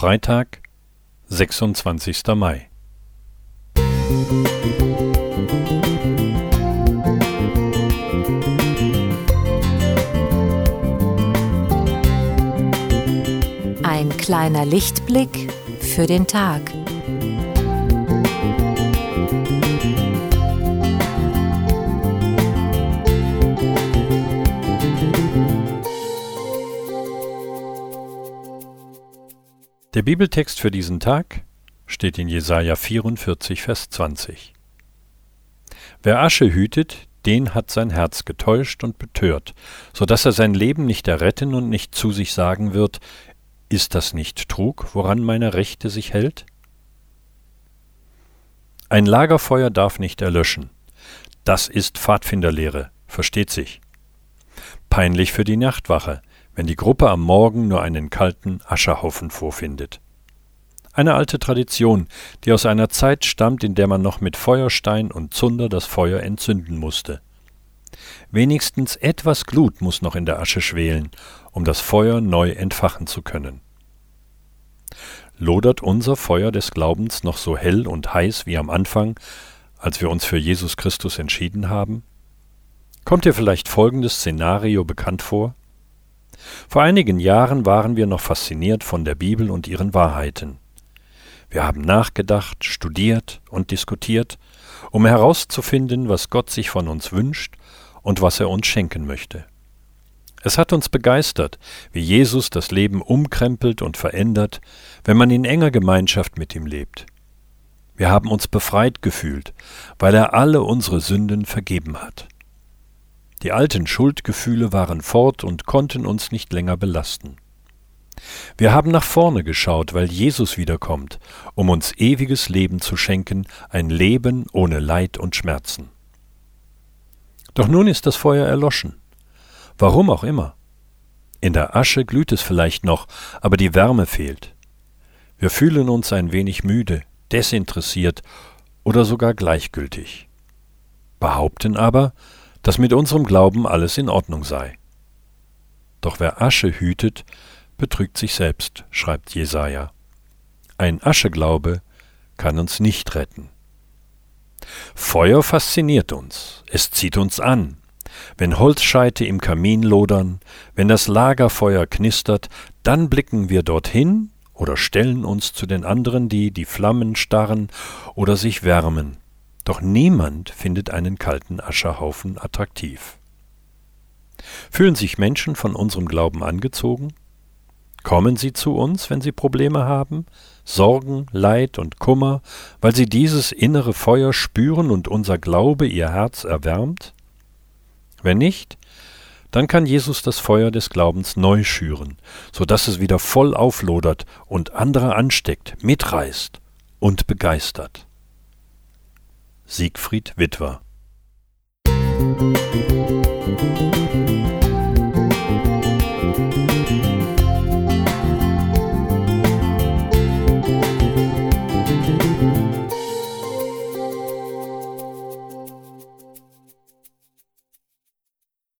Freitag, 26. Mai. Ein kleiner Lichtblick für den Tag. Der Bibeltext für diesen Tag steht in Jesaja 44, Vers 20. Wer Asche hütet, den hat sein Herz getäuscht und betört, so dass er sein Leben nicht erretten und nicht zu sich sagen wird, ist das nicht Trug, woran meine Rechte sich hält? Ein Lagerfeuer darf nicht erlöschen. Das ist Pfadfinderlehre, versteht sich. Peinlich für die Nachtwache, wenn die Gruppe am Morgen nur einen kalten Ascherhaufen vorfindet. Eine alte Tradition, die aus einer Zeit stammt, in der man noch mit Feuerstein und Zunder das Feuer entzünden musste. Wenigstens etwas Glut muss noch in der Asche schwelen, um das Feuer neu entfachen zu können. Lodert unser Feuer des Glaubens noch so hell und heiß wie am Anfang, als wir uns für Jesus Christus entschieden haben? Kommt dir vielleicht folgendes Szenario bekannt vor? Vor einigen Jahren waren wir noch fasziniert von der Bibel und ihren Wahrheiten. Wir haben nachgedacht, studiert und diskutiert, um herauszufinden, was Gott sich von uns wünscht und was er uns schenken möchte. Es hat uns begeistert, wie Jesus das Leben umkrempelt und verändert, wenn man in enger Gemeinschaft mit ihm lebt. Wir haben uns befreit gefühlt, weil er alle unsere Sünden vergeben hat. Die alten Schuldgefühle waren fort und konnten uns nicht länger belasten. Wir haben nach vorne geschaut, weil Jesus wiederkommt, um uns ewiges Leben zu schenken, ein Leben ohne Leid und Schmerzen. Doch nun ist das Feuer erloschen. Warum auch immer. In der Asche glüht es vielleicht noch, aber die Wärme fehlt. Wir fühlen uns ein wenig müde, desinteressiert oder sogar gleichgültig. Behaupten aber, dass mit unserem Glauben alles in Ordnung sei. Doch wer Asche hütet, betrügt sich selbst, schreibt Jesaja. Ein Ascheglaube kann uns nicht retten. Feuer fasziniert uns, es zieht uns an. Wenn Holzscheite im Kamin lodern, wenn das Lagerfeuer knistert, dann blicken wir dorthin oder stellen uns zu den anderen, die die Flammen starren oder sich wärmen, doch niemand findet einen kalten Ascherhaufen attraktiv. Fühlen sich Menschen von unserem Glauben angezogen? Kommen sie zu uns, wenn sie Probleme haben, Sorgen, Leid und Kummer, weil sie dieses innere Feuer spüren und unser Glaube ihr Herz erwärmt? Wenn nicht, dann kann Jesus das Feuer des Glaubens neu schüren, so dass es wieder voll auflodert und andere ansteckt, mitreißt und begeistert. Siegfried Witwer. Musik